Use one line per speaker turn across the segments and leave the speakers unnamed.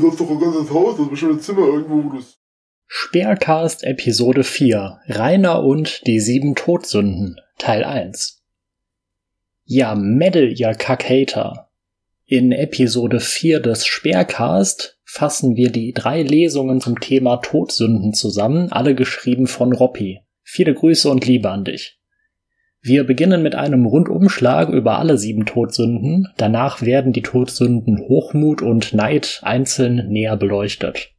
Du hast doch ein ganzes Haus, das ist bestimmt ein Zimmer irgendwo, wo du
Speercast Episode 4 Rainer und die sieben Todsünden Teil 1 Ja, Mädel, ihr Kackhater. In Episode 4 des Speercast fassen wir die drei Lesungen zum Thema Todsünden zusammen, alle geschrieben von Roppi. Viele Grüße und Liebe an dich. Wir beginnen mit einem Rundumschlag über alle sieben Todsünden, danach werden die Todsünden Hochmut und Neid einzeln näher beleuchtet.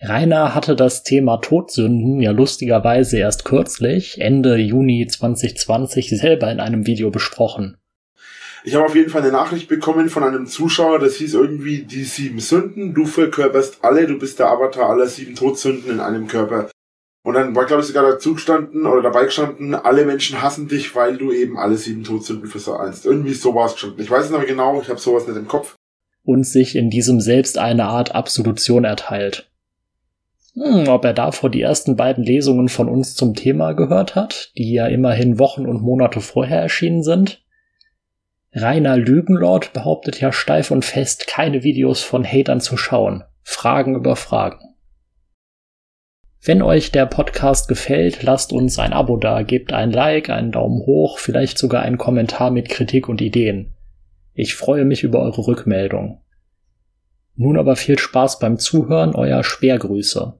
Rainer hatte das Thema Todsünden ja lustigerweise erst kürzlich, Ende Juni 2020, selber in einem Video besprochen.
Ich habe auf jeden Fall eine Nachricht bekommen von einem Zuschauer, das hieß irgendwie die sieben Sünden, du verkörperst alle, du bist der Avatar aller sieben Todsünden in einem Körper. Und dann war, glaube ich, sogar dazu gestanden oder dabei gestanden, alle Menschen hassen dich, weil du eben alle sieben Todsünden verseinst. Irgendwie so war es gestanden. Ich weiß es aber genau, ich habe sowas nicht im Kopf.
Und sich in diesem selbst eine Art Absolution erteilt. Hm, ob er davor die ersten beiden Lesungen von uns zum Thema gehört hat, die ja immerhin Wochen und Monate vorher erschienen sind. Rainer Lügenlord behauptet ja steif und fest, keine Videos von Hatern zu schauen. Fragen über Fragen. Wenn euch der Podcast gefällt, lasst uns ein Abo da, gebt ein Like, einen Daumen hoch, vielleicht sogar einen Kommentar mit Kritik und Ideen. Ich freue mich über eure Rückmeldung. Nun aber viel Spaß beim Zuhören, euer Speergrüße.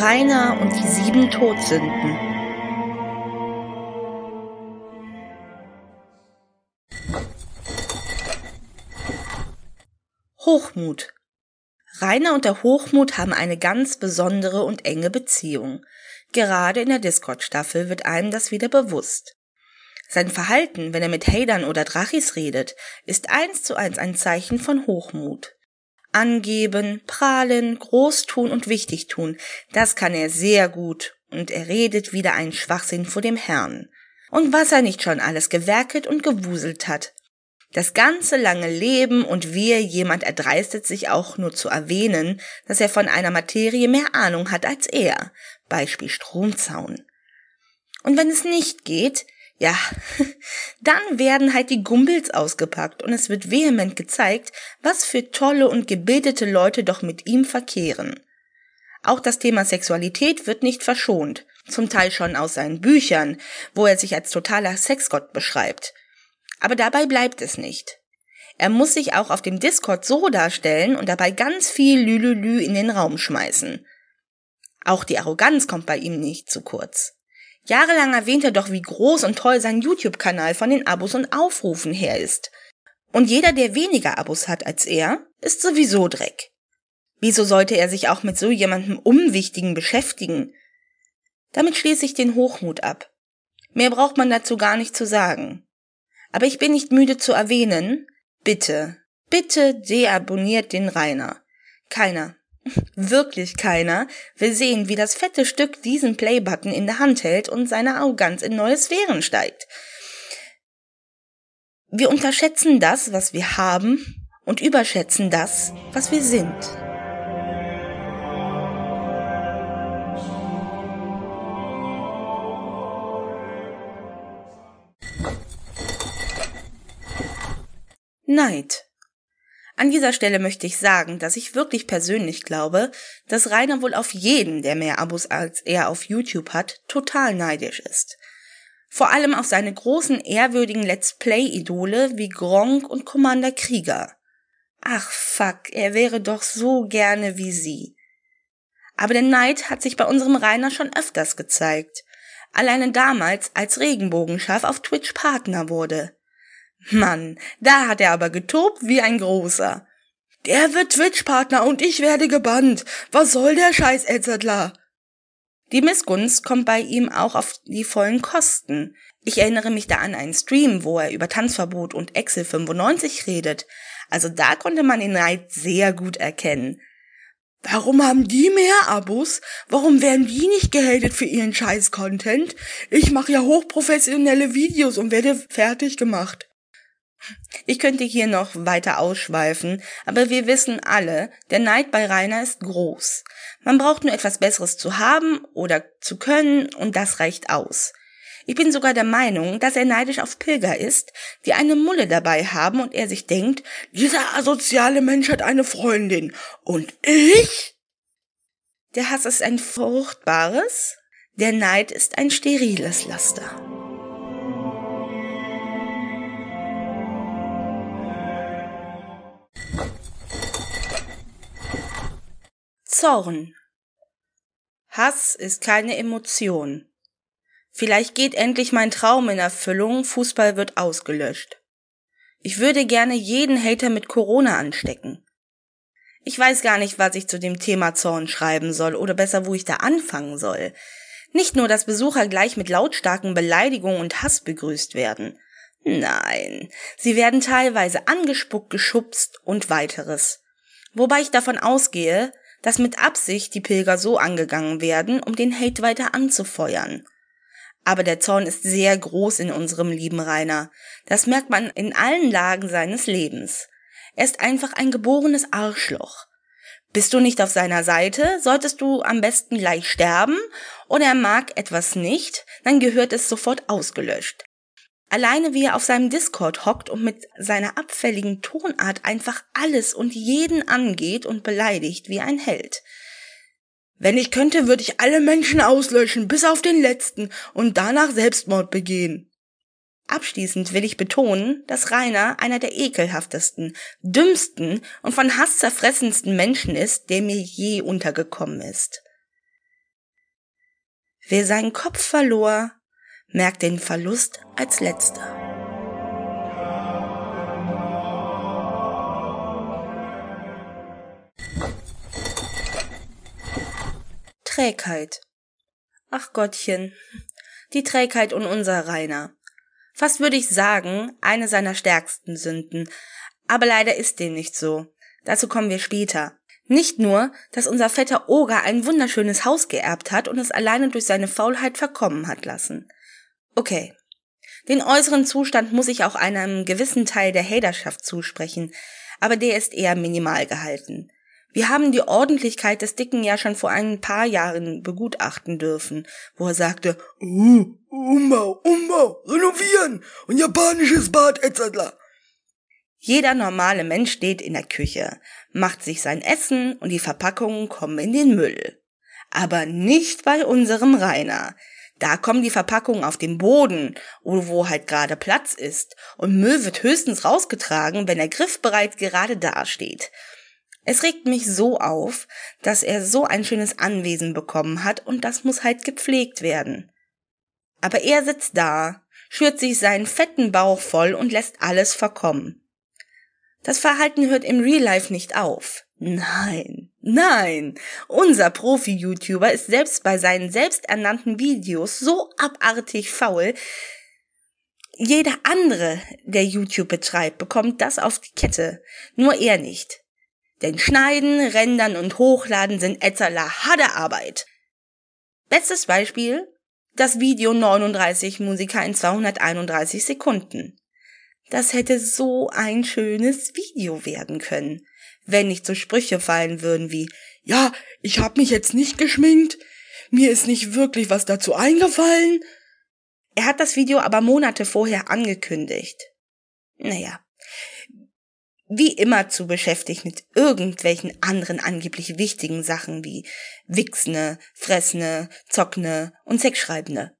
Rainer und die sieben Todsünden. Hochmut. Rainer und der Hochmut haben eine ganz besondere und enge Beziehung. Gerade in der Discord-Staffel wird einem das wieder bewusst. Sein Verhalten, wenn er mit Hadern oder Drachis redet, ist eins zu eins ein Zeichen von Hochmut. Angeben, prahlen, groß tun und wichtig tun, das kann er sehr gut, und er redet wieder einen Schwachsinn vor dem Herrn. Und was er nicht schon alles gewerkelt und gewuselt hat. Das ganze lange Leben und wir, jemand erdreistet sich auch nur zu erwähnen, dass er von einer Materie mehr Ahnung hat als er. Beispiel Stromzaun. Und wenn es nicht geht, ja, dann werden halt die Gumbels ausgepackt und es wird vehement gezeigt, was für tolle und gebildete Leute doch mit ihm verkehren. Auch das Thema Sexualität wird nicht verschont, zum Teil schon aus seinen Büchern, wo er sich als totaler Sexgott beschreibt. Aber dabei bleibt es nicht. Er muss sich auch auf dem Discord so darstellen und dabei ganz viel Lülülü in den Raum schmeißen. Auch die Arroganz kommt bei ihm nicht zu kurz. Jahrelang erwähnt er doch, wie groß und toll sein YouTube-Kanal von den Abos und Aufrufen her ist. Und jeder, der weniger Abos hat als er, ist sowieso Dreck. Wieso sollte er sich auch mit so jemandem Unwichtigen beschäftigen? Damit schließe ich den Hochmut ab. Mehr braucht man dazu gar nicht zu sagen. Aber ich bin nicht müde zu erwähnen, bitte, bitte deabonniert den Rainer. Keiner, Wirklich keiner will sehen, wie das fette Stück diesen Playbutton in der Hand hält und seine Arroganz in neue Sphären steigt. Wir unterschätzen das, was wir haben und überschätzen das, was wir sind. Neid. An dieser Stelle möchte ich sagen, dass ich wirklich persönlich glaube, dass Rainer wohl auf jeden, der mehr Abos als er auf YouTube hat, total neidisch ist. Vor allem auf seine großen ehrwürdigen Let's Play-Idole wie Gronk und Commander Krieger. Ach fuck, er wäre doch so gerne wie sie. Aber der Neid hat sich bei unserem Rainer schon öfters gezeigt. Alleine damals, als Regenbogenschaf auf Twitch Partner wurde. Mann, da hat er aber getobt wie ein großer. Der wird Twitch-Partner und ich werde gebannt. Was soll der Scheiß, Etzertler? Die Missgunst kommt bei ihm auch auf die vollen Kosten. Ich erinnere mich da an einen Stream, wo er über Tanzverbot und Excel 95 redet. Also da konnte man den Neid sehr gut erkennen. Warum haben die mehr Abos? Warum werden die nicht gehatet für ihren Scheiß-Content? Ich mache ja hochprofessionelle Videos und werde fertig gemacht. Ich könnte hier noch weiter ausschweifen, aber wir wissen alle, der Neid bei Rainer ist groß. Man braucht nur etwas Besseres zu haben oder zu können und das reicht aus. Ich bin sogar der Meinung, dass er neidisch auf Pilger ist, die eine Mulle dabei haben und er sich denkt, dieser asoziale Mensch hat eine Freundin. Und ich? Der Hass ist ein fruchtbares, der Neid ist ein steriles Laster. Zorn. Hass ist keine Emotion. Vielleicht geht endlich mein Traum in Erfüllung, Fußball wird ausgelöscht. Ich würde gerne jeden Hater mit Corona anstecken. Ich weiß gar nicht, was ich zu dem Thema Zorn schreiben soll oder besser, wo ich da anfangen soll. Nicht nur, dass Besucher gleich mit lautstarken Beleidigungen und Hass begrüßt werden. Nein, sie werden teilweise angespuckt, geschubst und weiteres. Wobei ich davon ausgehe, dass mit Absicht die Pilger so angegangen werden, um den Hate weiter anzufeuern. Aber der Zorn ist sehr groß in unserem lieben Rainer. Das merkt man in allen Lagen seines Lebens. Er ist einfach ein geborenes Arschloch. Bist du nicht auf seiner Seite, solltest du am besten gleich sterben, oder er mag etwas nicht, dann gehört es sofort ausgelöscht. Alleine wie er auf seinem Discord hockt und mit seiner abfälligen Tonart einfach alles und jeden angeht und beleidigt wie ein Held. Wenn ich könnte, würde ich alle Menschen auslöschen, bis auf den letzten, und danach Selbstmord begehen. Abschließend will ich betonen, dass Rainer einer der ekelhaftesten, dümmsten und von Hass zerfressensten Menschen ist, der mir je untergekommen ist. Wer seinen Kopf verlor, merkt den Verlust als letzter. Trägheit. Ach Gottchen, die Trägheit und unser Rainer. Fast würde ich sagen, eine seiner stärksten Sünden. Aber leider ist dem nicht so. Dazu kommen wir später. Nicht nur, dass unser fetter Oger ein wunderschönes Haus geerbt hat und es alleine durch seine Faulheit verkommen hat lassen. Okay. Den äußeren Zustand muss ich auch einem gewissen Teil der Haterschaft zusprechen, aber der ist eher minimal gehalten. Wir haben die Ordentlichkeit des Dicken ja schon vor ein paar Jahren begutachten dürfen, wo er sagte, uh, Umbau, Umbau, renovieren und japanisches Bad etc. Jeder normale Mensch steht in der Küche, macht sich sein Essen und die Verpackungen kommen in den Müll. Aber nicht bei unserem Rainer. Da kommen die Verpackungen auf den Boden wo halt gerade Platz ist und Müll wird höchstens rausgetragen, wenn der Griff bereits gerade dasteht. Es regt mich so auf, dass er so ein schönes Anwesen bekommen hat und das muss halt gepflegt werden. Aber er sitzt da, schürt sich seinen fetten Bauch voll und lässt alles verkommen. Das Verhalten hört im Real Life nicht auf. Nein, nein, unser Profi-YouTuber ist selbst bei seinen selbsternannten Videos so abartig faul, jeder andere, der YouTube betreibt, bekommt das auf die Kette, nur er nicht. Denn Schneiden, Rendern und Hochladen sind etzeler harte Arbeit. Bestes Beispiel, das Video 39 Musiker in 231 Sekunden. Das hätte so ein schönes Video werden können, wenn nicht so Sprüche fallen würden wie Ja, ich hab mich jetzt nicht geschminkt, mir ist nicht wirklich was dazu eingefallen. Er hat das Video aber Monate vorher angekündigt. Naja, wie immer zu beschäftigt mit irgendwelchen anderen angeblich wichtigen Sachen wie Wichsne, Fressne, Zockne und Sexschreibne.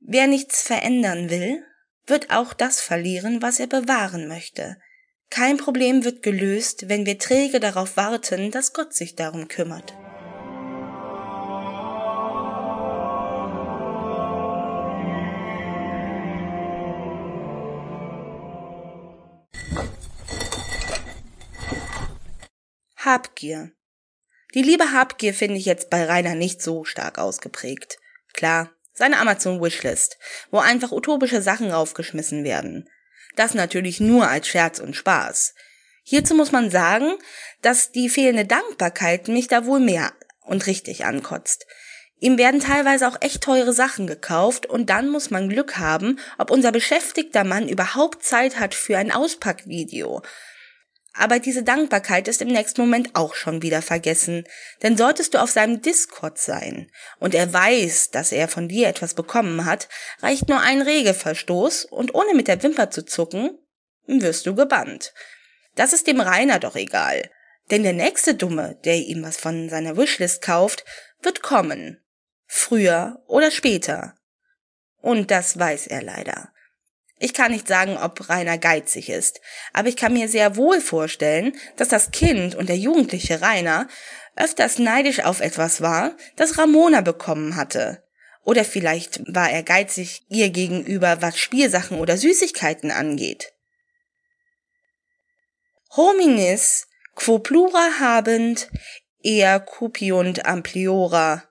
Wer nichts verändern will, wird auch das verlieren, was er bewahren möchte. Kein Problem wird gelöst, wenn wir träge darauf warten, dass Gott sich darum kümmert. Habgier. Die liebe Habgier finde ich jetzt bei Rainer nicht so stark ausgeprägt. Klar, seine Amazon Wishlist, wo einfach utopische Sachen raufgeschmissen werden. Das natürlich nur als Scherz und Spaß. Hierzu muss man sagen, dass die fehlende Dankbarkeit mich da wohl mehr und richtig ankotzt. Ihm werden teilweise auch echt teure Sachen gekauft und dann muss man Glück haben, ob unser beschäftigter Mann überhaupt Zeit hat für ein Auspackvideo. Aber diese Dankbarkeit ist im nächsten Moment auch schon wieder vergessen. Denn solltest du auf seinem Discord sein und er weiß, dass er von dir etwas bekommen hat, reicht nur ein Regelverstoß und ohne mit der Wimper zu zucken, wirst du gebannt. Das ist dem Rainer doch egal. Denn der nächste Dumme, der ihm was von seiner Wishlist kauft, wird kommen. Früher oder später. Und das weiß er leider. Ich kann nicht sagen, ob Rainer geizig ist, aber ich kann mir sehr wohl vorstellen, dass das Kind und der jugendliche Rainer öfters neidisch auf etwas war, das Ramona bekommen hatte. Oder vielleicht war er geizig ihr gegenüber, was Spielsachen oder Süßigkeiten angeht. Hominis quo plura habend, eher cupiunt ampliora.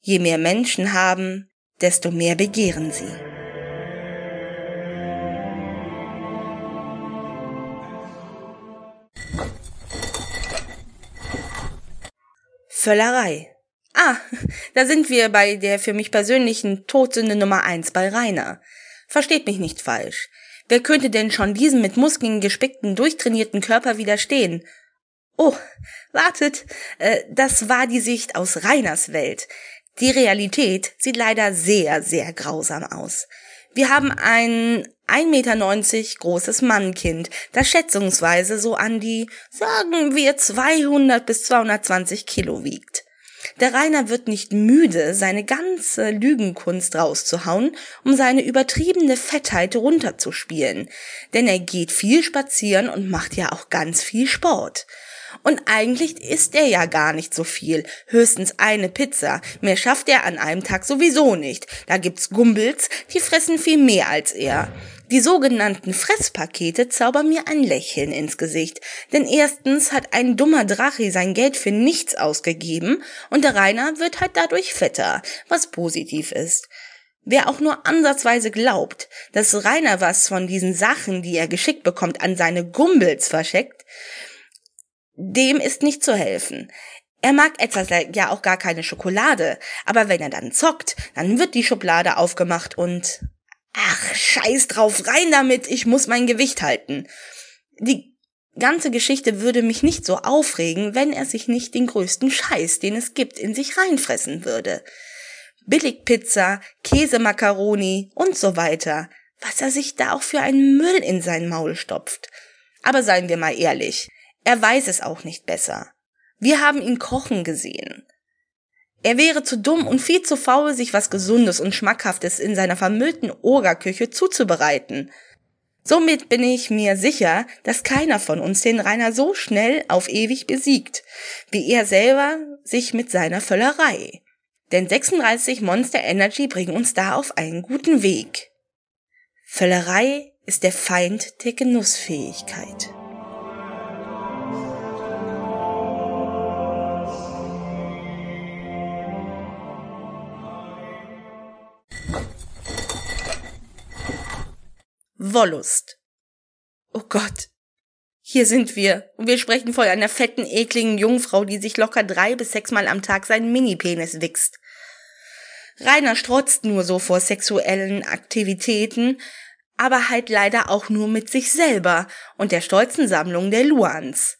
Je mehr Menschen haben, desto mehr begehren sie. Völlerei. Ah, da sind wir bei der für mich persönlichen Todsünde Nummer eins bei Rainer. Versteht mich nicht falsch. Wer könnte denn schon diesem mit Muskeln gespickten, durchtrainierten Körper widerstehen? Oh, wartet, äh, das war die Sicht aus Rainers Welt. Die Realität sieht leider sehr, sehr grausam aus. Wir haben ein 1,90 Meter großes Mannkind, das schätzungsweise so an die, sagen wir, 200 bis 220 Kilo wiegt. Der Rainer wird nicht müde, seine ganze Lügenkunst rauszuhauen, um seine übertriebene Fettheit runterzuspielen. Denn er geht viel spazieren und macht ja auch ganz viel Sport. Und eigentlich isst er ja gar nicht so viel, höchstens eine Pizza. Mehr schafft er an einem Tag sowieso nicht. Da gibt's Gumbels, die fressen viel mehr als er. Die sogenannten Fresspakete zaubern mir ein Lächeln ins Gesicht, denn erstens hat ein dummer Drache sein Geld für nichts ausgegeben und der Rainer wird halt dadurch fetter, was positiv ist. Wer auch nur ansatzweise glaubt, dass Rainer was von diesen Sachen, die er geschickt bekommt, an seine Gumbels verschickt, dem ist nicht zu helfen. Er mag etwas ja auch gar keine Schokolade, aber wenn er dann zockt, dann wird die Schublade aufgemacht und ach, scheiß drauf, rein damit, ich muss mein Gewicht halten. Die ganze Geschichte würde mich nicht so aufregen, wenn er sich nicht den größten Scheiß, den es gibt, in sich reinfressen würde. Billigpizza, Käsemakaroni und so weiter. Was er sich da auch für einen Müll in sein Maul stopft. Aber seien wir mal ehrlich, er weiß es auch nicht besser. Wir haben ihn kochen gesehen. Er wäre zu dumm und viel zu faul, sich was Gesundes und Schmackhaftes in seiner vermüllten Ogerküche zuzubereiten. Somit bin ich mir sicher, dass keiner von uns den Rainer so schnell auf ewig besiegt, wie er selber sich mit seiner Völlerei. Denn 36 Monster Energy bringen uns da auf einen guten Weg. Völlerei ist der Feind der Genussfähigkeit. Wollust. Oh Gott. Hier sind wir. Und wir sprechen von einer fetten, ekligen Jungfrau, die sich locker drei bis sechsmal am Tag seinen Mini-Penis wichst. Rainer strotzt nur so vor sexuellen Aktivitäten, aber halt leider auch nur mit sich selber und der stolzen Sammlung der Luans.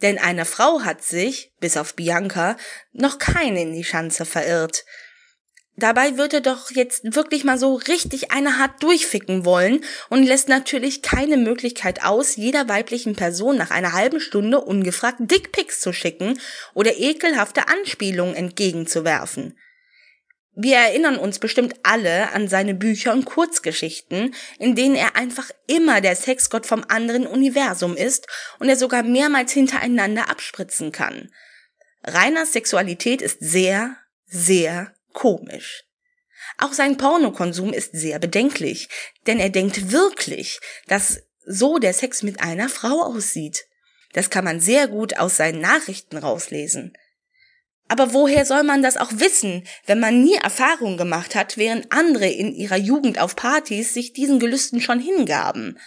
Denn eine Frau hat sich, bis auf Bianca, noch keine in die Schanze verirrt. Dabei wird er doch jetzt wirklich mal so richtig eine hart durchficken wollen und lässt natürlich keine Möglichkeit aus, jeder weiblichen Person nach einer halben Stunde ungefragt Dickpics zu schicken oder ekelhafte Anspielungen entgegenzuwerfen. Wir erinnern uns bestimmt alle an seine Bücher und Kurzgeschichten, in denen er einfach immer der Sexgott vom anderen Universum ist und er sogar mehrmals hintereinander abspritzen kann. Reiners Sexualität ist sehr, sehr komisch. Auch sein Pornokonsum ist sehr bedenklich, denn er denkt wirklich, dass so der Sex mit einer Frau aussieht. Das kann man sehr gut aus seinen Nachrichten rauslesen. Aber woher soll man das auch wissen, wenn man nie Erfahrung gemacht hat, während andere in ihrer Jugend auf Partys sich diesen Gelüsten schon hingaben?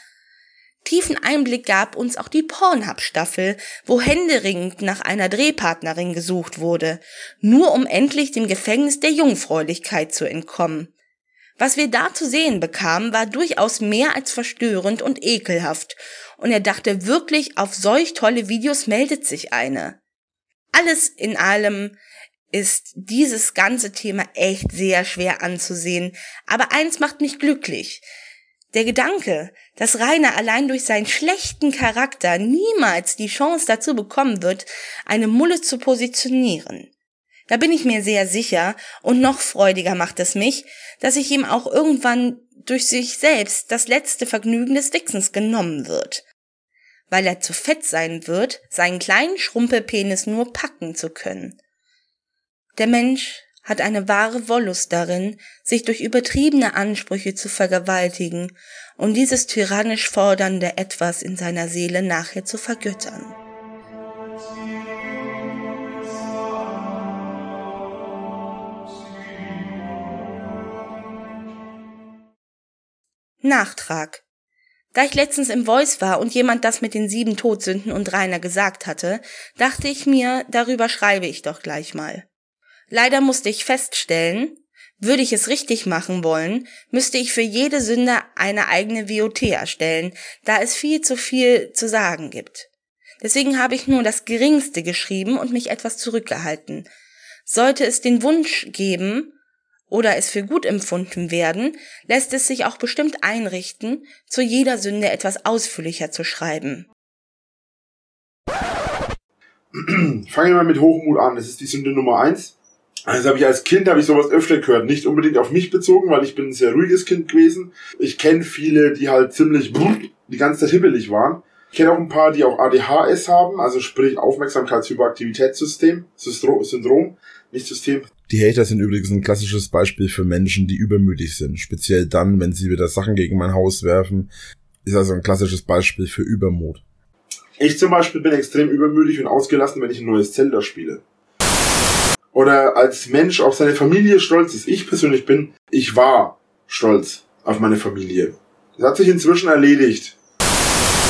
Tiefen Einblick gab uns auch die Pornhub-Staffel, wo händeringend nach einer Drehpartnerin gesucht wurde, nur um endlich dem Gefängnis der Jungfräulichkeit zu entkommen. Was wir da zu sehen bekamen, war durchaus mehr als verstörend und ekelhaft, und er dachte wirklich, auf solch tolle Videos meldet sich eine. Alles in allem ist dieses ganze Thema echt sehr schwer anzusehen, aber eins macht mich glücklich. Der Gedanke, dass Rainer allein durch seinen schlechten Charakter niemals die Chance dazu bekommen wird, eine Mulle zu positionieren. Da bin ich mir sehr sicher und noch freudiger macht es mich, dass ich ihm auch irgendwann durch sich selbst das letzte Vergnügen des Dixons genommen wird. Weil er zu fett sein wird, seinen kleinen Schrumpelpenis nur packen zu können. Der Mensch hat eine wahre Wollust darin, sich durch übertriebene Ansprüche zu vergewaltigen und dieses tyrannisch fordernde Etwas in seiner Seele nachher zu vergöttern. Nachtrag. Da ich letztens im Voice war und jemand das mit den sieben Todsünden und Rainer gesagt hatte, dachte ich mir, darüber schreibe ich doch gleich mal. Leider musste ich feststellen, würde ich es richtig machen wollen, müsste ich für jede Sünde eine eigene VOT erstellen, da es viel zu viel zu sagen gibt. Deswegen habe ich nur das Geringste geschrieben und mich etwas zurückgehalten. Sollte es den Wunsch geben, oder es für gut empfunden werden, lässt es sich auch bestimmt einrichten, zu jeder Sünde etwas ausführlicher zu schreiben.
Fangen wir mal mit Hochmut an. Das ist die Sünde Nummer eins. Also habe ich als Kind habe ich sowas öfter gehört, nicht unbedingt auf mich bezogen, weil ich bin ein sehr ruhiges Kind gewesen. Ich kenne viele, die halt ziemlich die ganze Zeit hibbelig waren. Ich kenne auch ein paar, die auch ADHS haben, also sprich Aufmerksamkeitshyperaktivitätssystem, Syndrom, nicht System.
Die Hater sind übrigens ein klassisches Beispiel für Menschen, die übermütig sind. Speziell dann, wenn sie wieder Sachen gegen mein Haus werfen. Ist also ein klassisches Beispiel für Übermut.
Ich zum Beispiel bin extrem übermütig und ausgelassen, wenn ich ein neues Zelda spiele. Oder als Mensch auf seine Familie stolz ist. Ich persönlich bin, ich war stolz auf meine Familie. Das hat sich inzwischen erledigt.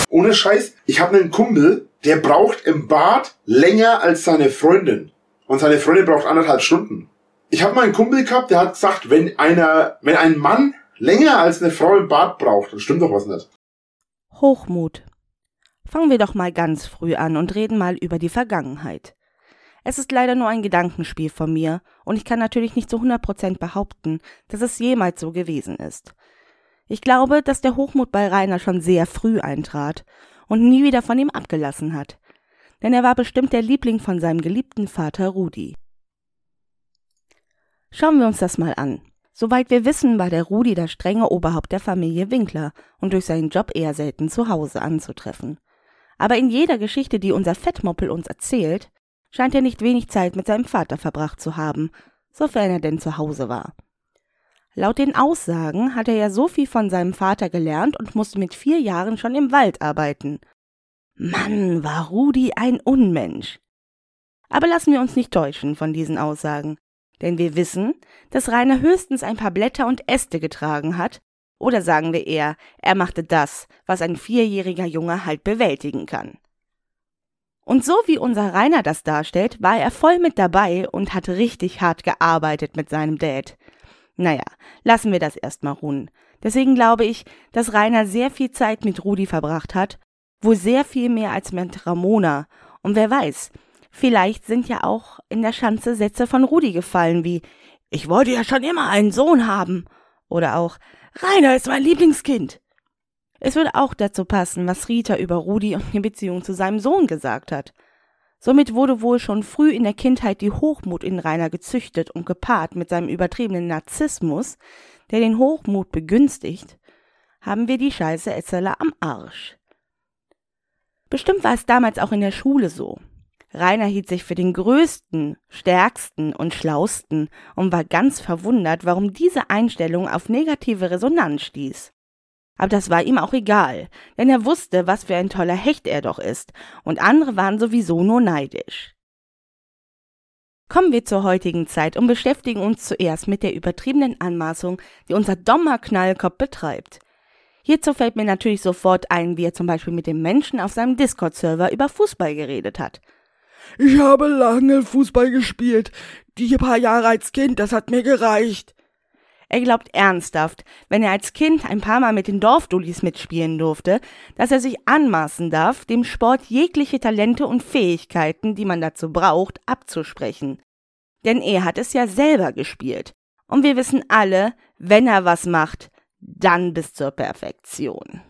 Ohne Scheiß, ich habe einen Kumpel, der braucht im Bad länger als seine Freundin. Und seine Freundin braucht anderthalb Stunden. Ich habe mal einen Kumpel gehabt, der hat gesagt, wenn einer, wenn ein Mann länger als eine Frau im Bad braucht, dann stimmt doch was nicht.
Hochmut. Fangen wir doch mal ganz früh an und reden mal über die Vergangenheit. Es ist leider nur ein Gedankenspiel von mir und ich kann natürlich nicht zu 100% behaupten, dass es jemals so gewesen ist. Ich glaube, dass der Hochmut bei Rainer schon sehr früh eintrat und nie wieder von ihm abgelassen hat denn er war bestimmt der Liebling von seinem geliebten Vater Rudi. Schauen wir uns das mal an. Soweit wir wissen, war der Rudi das strenge Oberhaupt der Familie Winkler und durch seinen Job eher selten zu Hause anzutreffen. Aber in jeder Geschichte, die unser Fettmoppel uns erzählt, scheint er nicht wenig Zeit mit seinem Vater verbracht zu haben, sofern er denn zu Hause war. Laut den Aussagen hat er ja so viel von seinem Vater gelernt und musste mit vier Jahren schon im Wald arbeiten. Mann, war Rudi ein Unmensch. Aber lassen wir uns nicht täuschen von diesen Aussagen, denn wir wissen, dass Rainer höchstens ein paar Blätter und Äste getragen hat, oder sagen wir eher, er machte das, was ein vierjähriger Junge halt bewältigen kann. Und so wie unser Rainer das darstellt, war er voll mit dabei und hat richtig hart gearbeitet mit seinem Dad. Naja, lassen wir das erstmal ruhen. Deswegen glaube ich, dass Rainer sehr viel Zeit mit Rudi verbracht hat Wohl sehr viel mehr als mit Ramona. Und wer weiß, vielleicht sind ja auch in der Schanze Sätze von Rudi gefallen wie Ich wollte ja schon immer einen Sohn haben. Oder auch Rainer ist mein Lieblingskind. Es würde auch dazu passen, was Rita über Rudi und die Beziehung zu seinem Sohn gesagt hat. Somit wurde wohl schon früh in der Kindheit die Hochmut in Rainer gezüchtet und gepaart mit seinem übertriebenen Narzissmus, der den Hochmut begünstigt, haben wir die Scheiße Etzeler am Arsch. Bestimmt war es damals auch in der Schule so. Rainer hielt sich für den größten, stärksten und schlausten und war ganz verwundert, warum diese Einstellung auf negative Resonanz stieß. Aber das war ihm auch egal, denn er wusste, was für ein toller Hecht er doch ist, und andere waren sowieso nur neidisch. Kommen wir zur heutigen Zeit und beschäftigen uns zuerst mit der übertriebenen Anmaßung, die unser dummer Knallkopf betreibt. Hierzu fällt mir natürlich sofort ein, wie er zum Beispiel mit dem Menschen auf seinem Discord-Server über Fußball geredet hat.
Ich habe lange Fußball gespielt. Die paar Jahre als Kind, das hat mir gereicht.
Er glaubt ernsthaft, wenn er als Kind ein paar Mal mit den Dorfdullis mitspielen durfte, dass er sich anmaßen darf, dem Sport jegliche Talente und Fähigkeiten, die man dazu braucht, abzusprechen. Denn er hat es ja selber gespielt. Und wir wissen alle, wenn er was macht, dann bis zur Perfektion.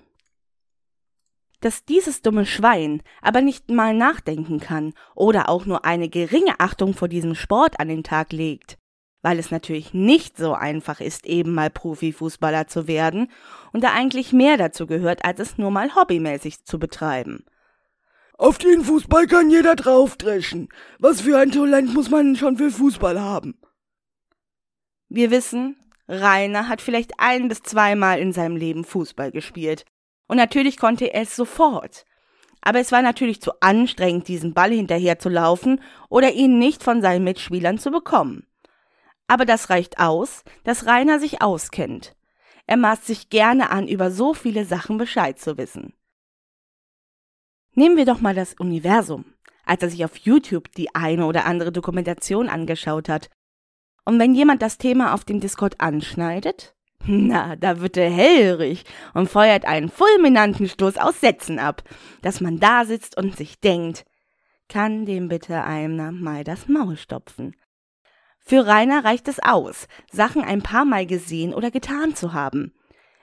Dass dieses dumme Schwein aber nicht mal nachdenken kann oder auch nur eine geringe Achtung vor diesem Sport an den Tag legt, weil es natürlich nicht so einfach ist, eben mal Profifußballer zu werden und da eigentlich mehr dazu gehört, als es nur mal hobbymäßig zu betreiben.
Auf den Fußball kann jeder draufdreschen. Was für ein Talent muss man schon für Fußball haben?
Wir wissen, Rainer hat vielleicht ein bis zweimal in seinem Leben Fußball gespielt. Und natürlich konnte er es sofort. Aber es war natürlich zu anstrengend, diesen Ball hinterher zu laufen oder ihn nicht von seinen Mitspielern zu bekommen. Aber das reicht aus, dass Rainer sich auskennt. Er maßt sich gerne an, über so viele Sachen Bescheid zu wissen. Nehmen wir doch mal das Universum, als er sich auf YouTube die eine oder andere Dokumentation angeschaut hat. Und wenn jemand das Thema auf dem Discord anschneidet, na, da wird er hellrig und feuert einen fulminanten Stoß aus Sätzen ab, dass man da sitzt und sich denkt, kann dem bitte einer mal das Maul stopfen. Für Rainer reicht es aus, Sachen ein paar Mal gesehen oder getan zu haben.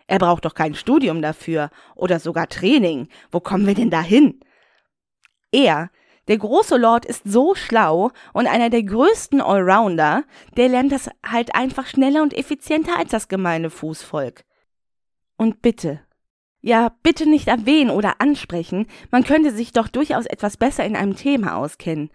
Er braucht doch kein Studium dafür oder sogar Training. Wo kommen wir denn da hin? Er, der große Lord, ist so schlau und einer der größten Allrounder, der lernt das halt einfach schneller und effizienter als das gemeine Fußvolk. Und bitte, ja, bitte nicht erwähnen oder ansprechen, man könnte sich doch durchaus etwas besser in einem Thema auskennen.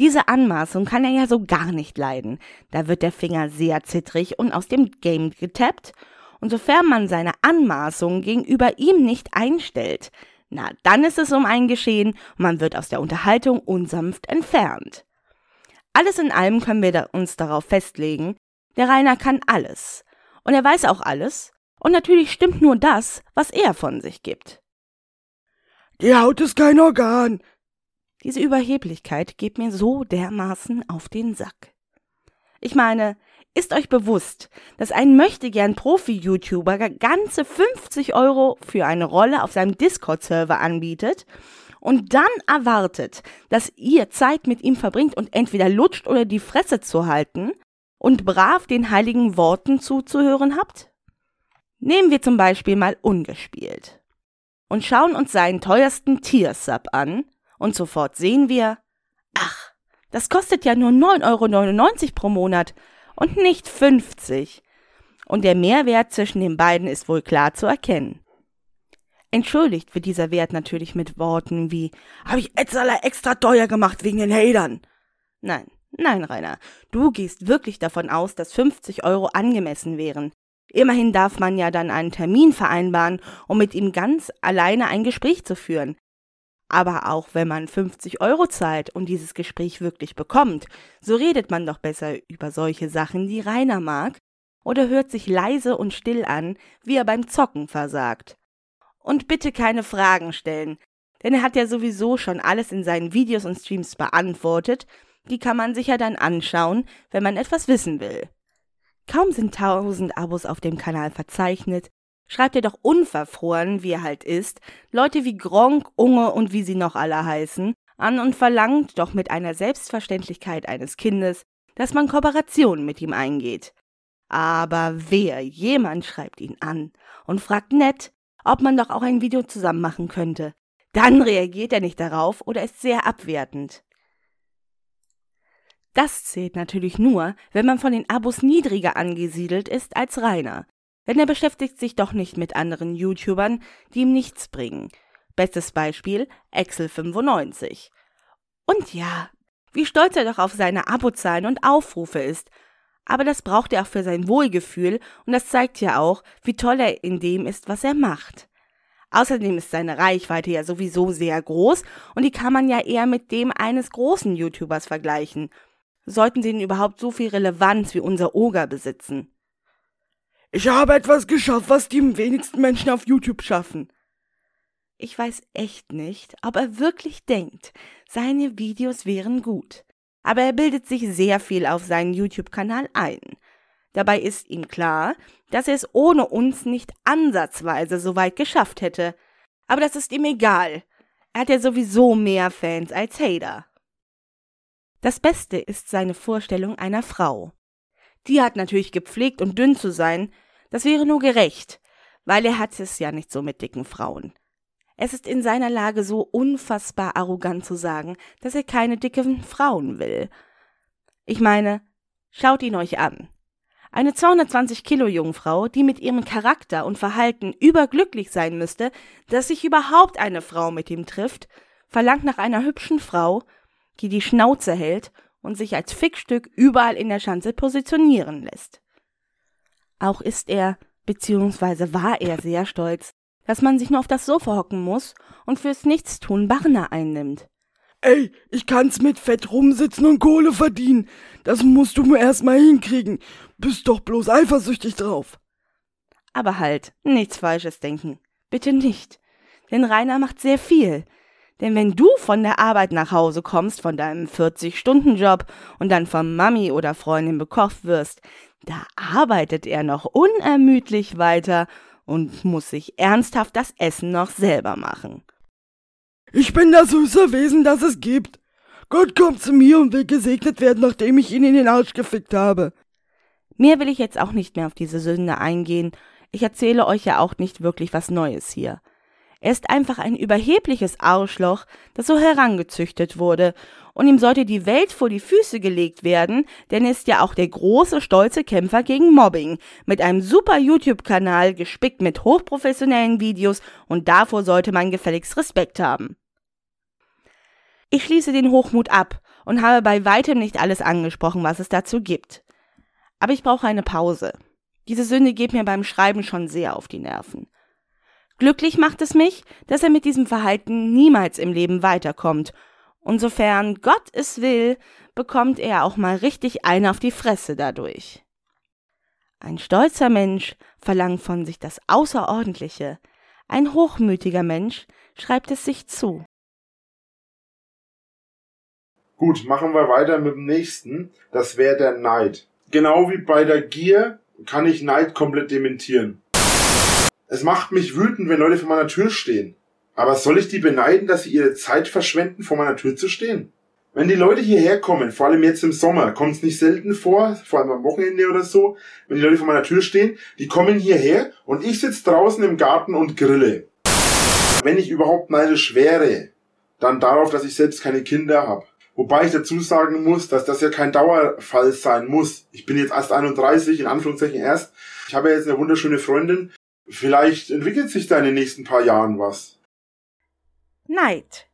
Diese Anmaßung kann er ja so gar nicht leiden. Da wird der Finger sehr zittrig und aus dem Game getappt. Und sofern man seine Anmaßung gegenüber ihm nicht einstellt, na, dann ist es um ein Geschehen und man wird aus der Unterhaltung unsanft entfernt. Alles in allem können wir uns darauf festlegen, der Rainer kann alles. Und er weiß auch alles. Und natürlich stimmt nur das, was er von sich gibt.
Die Haut ist kein Organ,
diese Überheblichkeit geht mir so dermaßen auf den Sack. Ich meine, ist euch bewusst, dass ein möchtegern Profi-YouTuber ganze 50 Euro für eine Rolle auf seinem Discord-Server anbietet und dann erwartet, dass ihr Zeit mit ihm verbringt und entweder lutscht oder die Fresse zu halten und brav den heiligen Worten zuzuhören habt? Nehmen wir zum Beispiel mal ungespielt und schauen uns seinen teuersten Tiersub an, und sofort sehen wir, ach, das kostet ja nur 9,99 Euro pro Monat und nicht 50. Und der Mehrwert zwischen den beiden ist wohl klar zu erkennen. Entschuldigt wird dieser Wert natürlich mit Worten wie, hab ich Etzerler extra teuer gemacht wegen den Hatern. Nein, nein, Rainer, du gehst wirklich davon aus, dass 50 Euro angemessen wären. Immerhin darf man ja dann einen Termin vereinbaren, um mit ihm ganz alleine ein Gespräch zu führen. Aber auch wenn man 50 Euro zahlt und dieses Gespräch wirklich bekommt, so redet man doch besser über solche Sachen, die Rainer mag, oder hört sich leise und still an, wie er beim Zocken versagt. Und bitte keine Fragen stellen, denn er hat ja sowieso schon alles in seinen Videos und Streams beantwortet, die kann man sich ja dann anschauen, wenn man etwas wissen will. Kaum sind tausend Abos auf dem Kanal verzeichnet, schreibt er doch unverfroren, wie er halt ist, Leute wie Gronk, Unge und wie sie noch alle heißen, an und verlangt doch mit einer Selbstverständlichkeit eines Kindes, dass man Kooperationen mit ihm eingeht. Aber wer, jemand schreibt ihn an und fragt nett, ob man doch auch ein Video zusammen machen könnte. Dann reagiert er nicht darauf oder ist sehr abwertend. Das zählt natürlich nur, wenn man von den Abos niedriger angesiedelt ist als Rainer, denn er beschäftigt sich doch nicht mit anderen YouTubern, die ihm nichts bringen. Bestes Beispiel Excel95. Und ja, wie stolz er doch auf seine Abozahlen und Aufrufe ist. Aber das braucht er auch für sein Wohlgefühl und das zeigt ja auch, wie toll er in dem ist, was er macht. Außerdem ist seine Reichweite ja sowieso sehr groß und die kann man ja eher mit dem eines großen YouTubers vergleichen. Sollten sie denn überhaupt so viel Relevanz wie unser Oger besitzen?
Ich habe etwas geschafft, was die wenigsten Menschen auf YouTube schaffen.
Ich weiß echt nicht, ob er wirklich denkt, seine Videos wären gut. Aber er bildet sich sehr viel auf seinen YouTube-Kanal ein. Dabei ist ihm klar, dass er es ohne uns nicht ansatzweise so weit geschafft hätte. Aber das ist ihm egal. Er hat ja sowieso mehr Fans als Hater. Das Beste ist seine Vorstellung einer Frau. Die hat natürlich gepflegt und dünn zu sein, das wäre nur gerecht, weil er hat es ja nicht so mit dicken Frauen. Es ist in seiner Lage so unfassbar arrogant zu sagen, dass er keine dicken Frauen will. Ich meine, schaut ihn euch an. Eine 220 Kilo Jungfrau, die mit ihrem Charakter und Verhalten überglücklich sein müsste, dass sich überhaupt eine Frau mit ihm trifft, verlangt nach einer hübschen Frau, die die Schnauze hält und sich als Fickstück überall in der Schanze positionieren lässt. Auch ist er, beziehungsweise war er sehr stolz, dass man sich nur auf das Sofa hocken muss und fürs Nichtstun Barner einnimmt.
Ey, ich kann's mit Fett rumsitzen und Kohle verdienen. Das musst du mir erstmal hinkriegen. Bist doch bloß eifersüchtig drauf.
Aber halt, nichts Falsches denken. Bitte nicht. Denn Rainer macht sehr viel. Denn wenn du von der Arbeit nach Hause kommst, von deinem 40-Stunden-Job und dann von Mami oder Freundin bekocht wirst, da arbeitet er noch unermüdlich weiter und muss sich ernsthaft das Essen noch selber machen.
Ich bin das süße Wesen, das es gibt. Gott kommt zu mir und will gesegnet werden, nachdem ich ihn in den Arsch gefickt habe.
Mehr will ich jetzt auch nicht mehr auf diese Sünde eingehen. Ich erzähle euch ja auch nicht wirklich was Neues hier. Er ist einfach ein überhebliches Arschloch, das so herangezüchtet wurde, und ihm sollte die Welt vor die Füße gelegt werden, denn er ist ja auch der große, stolze Kämpfer gegen Mobbing, mit einem super YouTube-Kanal gespickt mit hochprofessionellen Videos, und davor sollte man gefälligst Respekt haben. Ich schließe den Hochmut ab und habe bei weitem nicht alles angesprochen, was es dazu gibt. Aber ich brauche eine Pause. Diese Sünde geht mir beim Schreiben schon sehr auf die Nerven. Glücklich macht es mich, dass er mit diesem Verhalten niemals im Leben weiterkommt. Und sofern Gott es will, bekommt er auch mal richtig eine auf die Fresse dadurch. Ein stolzer Mensch verlangt von sich das Außerordentliche. Ein hochmütiger Mensch schreibt es sich zu.
Gut, machen wir weiter mit dem nächsten. Das wäre der Neid. Genau wie bei der Gier kann ich Neid komplett dementieren. Es macht mich wütend, wenn Leute vor meiner Tür stehen. Aber soll ich die beneiden, dass sie ihre Zeit verschwenden, vor meiner Tür zu stehen? Wenn die Leute hierher kommen, vor allem jetzt im Sommer, kommt es nicht selten vor, vor allem am Wochenende oder so, wenn die Leute vor meiner Tür stehen, die kommen hierher und ich sitze draußen im Garten und grille. Wenn ich überhaupt neidisch wäre, dann darauf, dass ich selbst keine Kinder habe. Wobei ich dazu sagen muss, dass das ja kein Dauerfall sein muss. Ich bin jetzt erst 31, in Anführungszeichen erst. Ich habe jetzt eine wunderschöne Freundin. Vielleicht entwickelt sich da in den nächsten paar Jahren was.
Neid.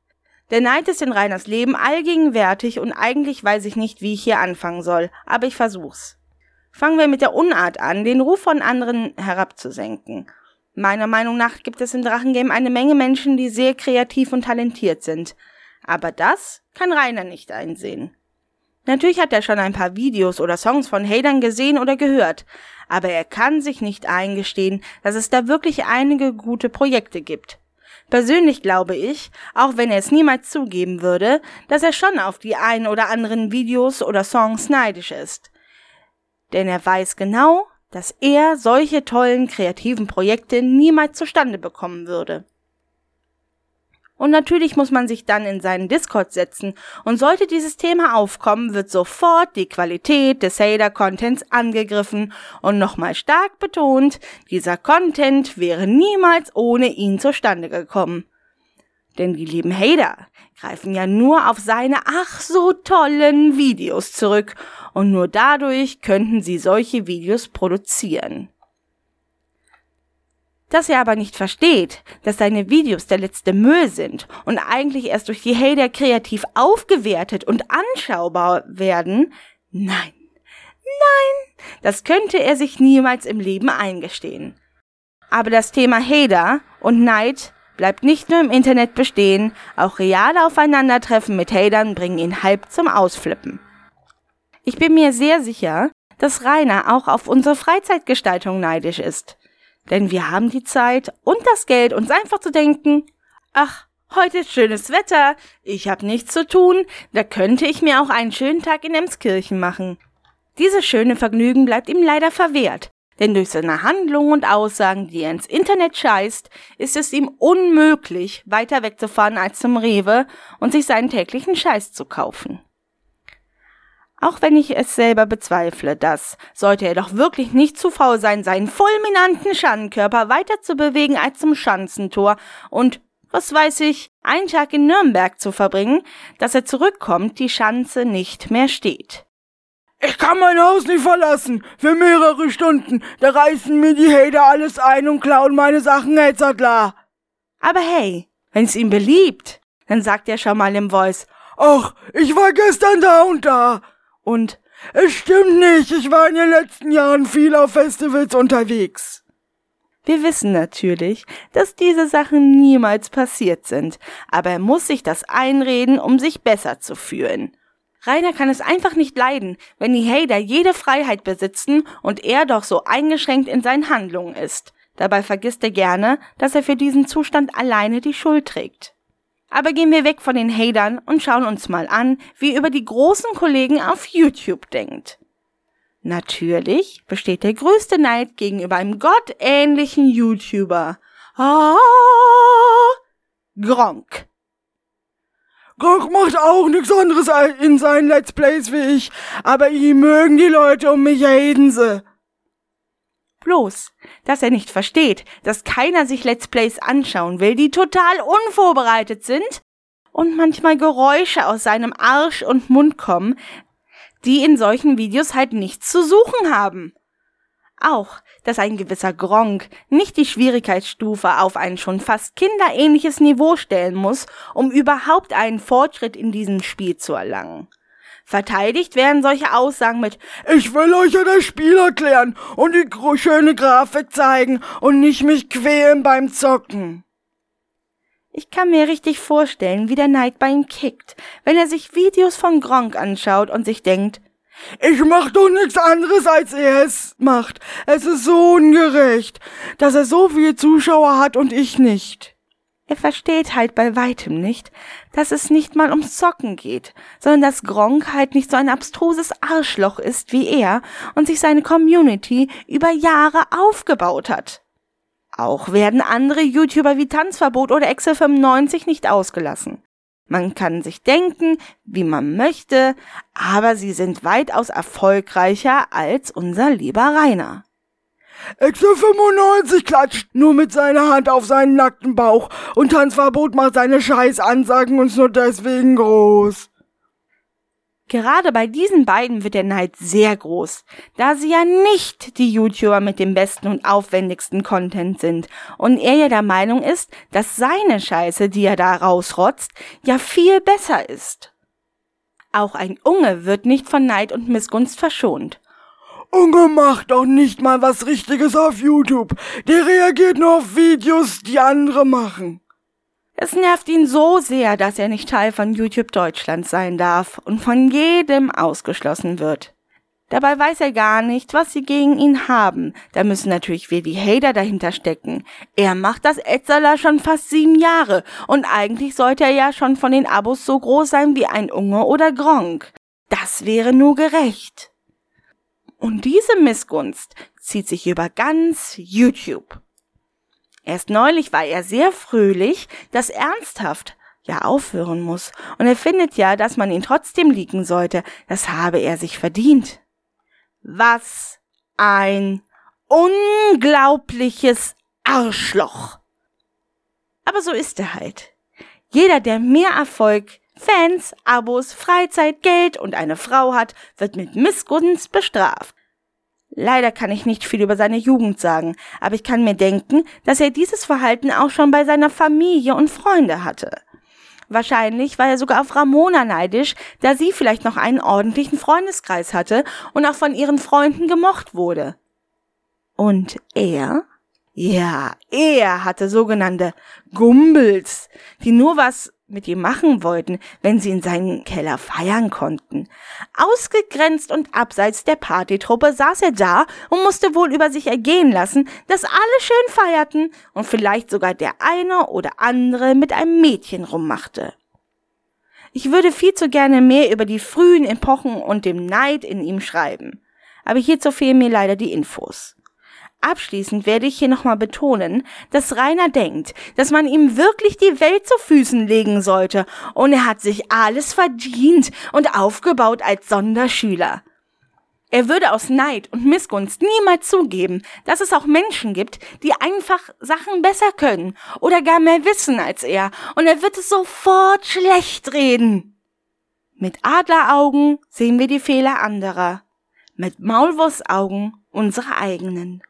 Der Neid ist in Reiners Leben allgegenwärtig und eigentlich weiß ich nicht, wie ich hier anfangen soll, aber ich versuch's. Fangen wir mit der Unart an, den Ruf von anderen herabzusenken. Meiner Meinung nach gibt es im Drachengame eine Menge Menschen, die sehr kreativ und talentiert sind. Aber das kann Rainer nicht einsehen. Natürlich hat er schon ein paar Videos oder Songs von Hatern gesehen oder gehört, aber er kann sich nicht eingestehen, dass es da wirklich einige gute Projekte gibt. Persönlich glaube ich, auch wenn er es niemals zugeben würde, dass er schon auf die ein oder anderen Videos oder Songs neidisch ist. Denn er weiß genau, dass er solche tollen kreativen Projekte niemals zustande bekommen würde. Und natürlich muss man sich dann in seinen Discord setzen und sollte dieses Thema aufkommen, wird sofort die Qualität des Hater-Contents angegriffen und nochmal stark betont, dieser Content wäre niemals ohne ihn zustande gekommen. Denn die lieben Hater greifen ja nur auf seine ach so tollen Videos zurück und nur dadurch könnten sie solche Videos produzieren. Dass er aber nicht versteht, dass seine Videos der letzte Müll sind und eigentlich erst durch die Hater kreativ aufgewertet und anschaubar werden, nein, nein, das könnte er sich niemals im Leben eingestehen. Aber das Thema Hater und Neid bleibt nicht nur im Internet bestehen, auch reale Aufeinandertreffen mit Hatern bringen ihn halb zum Ausflippen. Ich bin mir sehr sicher, dass Rainer auch auf unsere Freizeitgestaltung neidisch ist. Denn wir haben die Zeit und das Geld, uns einfach zu denken, ach, heute ist schönes Wetter, ich habe nichts zu tun, da könnte ich mir auch einen schönen Tag in Emskirchen machen. Dieses schöne Vergnügen bleibt ihm leider verwehrt, denn durch seine Handlungen und Aussagen, die er ins Internet scheißt, ist es ihm unmöglich, weiter wegzufahren als zum Rewe und sich seinen täglichen Scheiß zu kaufen. Auch wenn ich es selber bezweifle, dass, sollte er doch wirklich nicht zu faul sein, seinen fulminanten Schandenkörper weiter zu bewegen als zum Schanzentor und, was weiß ich, einen Tag in Nürnberg zu verbringen, dass er zurückkommt, die Schanze nicht mehr steht.
Ich kann mein Haus nicht verlassen. Für mehrere Stunden. Da reißen mir die Hater alles ein und klauen meine Sachen, Hetzadler.
Aber hey, wenn's ihm beliebt, dann sagt er schon mal im Voice,
Ach, ich war gestern da und da.
Und
es stimmt nicht, ich war in den letzten Jahren viel auf Festivals unterwegs.
Wir wissen natürlich, dass diese Sachen niemals passiert sind, aber er muss sich das einreden, um sich besser zu fühlen. Rainer kann es einfach nicht leiden, wenn die Hater jede Freiheit besitzen und er doch so eingeschränkt in seinen Handlungen ist. Dabei vergisst er gerne, dass er für diesen Zustand alleine die Schuld trägt. Aber gehen wir weg von den Hatern und schauen uns mal an, wie über die großen Kollegen auf YouTube denkt. Natürlich besteht der größte Neid gegenüber einem gottähnlichen YouTuber. Ah, Gronk.
Gronk macht auch nichts anderes in seinen Let's Plays wie ich, aber ihn mögen die Leute um mich haten sie.
Bloß, dass er nicht versteht, dass keiner sich Let's Plays anschauen will, die total unvorbereitet sind und manchmal Geräusche aus seinem Arsch und Mund kommen, die in solchen Videos halt nichts zu suchen haben. Auch, dass ein gewisser Gronk nicht die Schwierigkeitsstufe auf ein schon fast kinderähnliches Niveau stellen muss, um überhaupt einen Fortschritt in diesem Spiel zu erlangen. Verteidigt werden solche Aussagen mit
Ich will euch ja das Spiel erklären und die schöne Grafik zeigen und nicht mich quälen beim Zocken.
Ich kann mir richtig vorstellen, wie der Neid bei ihm kickt, wenn er sich Videos von Gronk anschaut und sich denkt,
ich mach doch nichts anderes, als er es macht. Es ist so ungerecht, dass er so viele Zuschauer hat und ich nicht.
Er versteht halt bei weitem nicht, dass es nicht mal ums Zocken geht, sondern dass Gronk halt nicht so ein abstruses Arschloch ist wie er und sich seine Community über Jahre aufgebaut hat. Auch werden andere YouTuber wie Tanzverbot oder Excel 95 nicht ausgelassen. Man kann sich denken, wie man möchte, aber sie sind weitaus erfolgreicher als unser lieber Rainer.
Excel 95 klatscht nur mit seiner Hand auf seinen nackten Bauch und Tanzverbot macht seine Scheißansagen uns nur deswegen groß.
Gerade bei diesen beiden wird der Neid sehr groß, da sie ja nicht die YouTuber mit dem besten und aufwendigsten Content sind und er ja der Meinung ist, dass seine Scheiße, die er da rausrotzt, ja viel besser ist. Auch ein Unge wird nicht von Neid und Missgunst verschont.
Unge macht doch nicht mal was Richtiges auf YouTube. Der reagiert nur auf Videos, die andere machen.
Es nervt ihn so sehr, dass er nicht Teil von YouTube Deutschland sein darf und von jedem ausgeschlossen wird. Dabei weiß er gar nicht, was sie gegen ihn haben. Da müssen natürlich wir die Hater dahinter stecken. Er macht das Etzerler schon fast sieben Jahre und eigentlich sollte er ja schon von den Abos so groß sein wie ein Unge oder Gronk. Das wäre nur gerecht. Und diese Missgunst zieht sich über ganz YouTube. Erst neulich war er sehr fröhlich, dass ernsthaft ja aufhören muss, und er findet ja, dass man ihn trotzdem liegen sollte, das habe er sich verdient. Was ein unglaubliches Arschloch. Aber so ist er halt. Jeder, der mehr Erfolg, Fans, Abos, Freizeit, Geld und eine Frau hat, wird mit Missgunst bestraft. Leider kann ich nicht viel über seine Jugend sagen, aber ich kann mir denken, dass er dieses Verhalten auch schon bei seiner Familie und Freunde hatte. Wahrscheinlich war er sogar auf Ramona neidisch, da sie vielleicht noch einen ordentlichen Freundeskreis hatte und auch von ihren Freunden gemocht wurde. Und er? Ja, er hatte sogenannte Gumbels, die nur was mit ihm machen wollten, wenn sie in seinen Keller feiern konnten. Ausgegrenzt und abseits der Partytruppe saß er da und musste wohl über sich ergehen lassen, dass alle schön feierten und vielleicht sogar der eine oder andere mit einem Mädchen rummachte. Ich würde viel zu gerne mehr über die frühen Epochen und dem Neid in ihm schreiben. aber hierzu fehlen mir leider die Infos. Abschließend werde ich hier nochmal betonen, dass Rainer denkt, dass man ihm wirklich die Welt zu Füßen legen sollte, und er hat sich alles verdient und aufgebaut als Sonderschüler. Er würde aus Neid und Missgunst niemals zugeben, dass es auch Menschen gibt, die einfach Sachen besser können oder gar mehr wissen als er, und er wird es sofort schlecht reden. Mit Adleraugen sehen wir die Fehler anderer, mit Maulwurfsaugen unsere eigenen.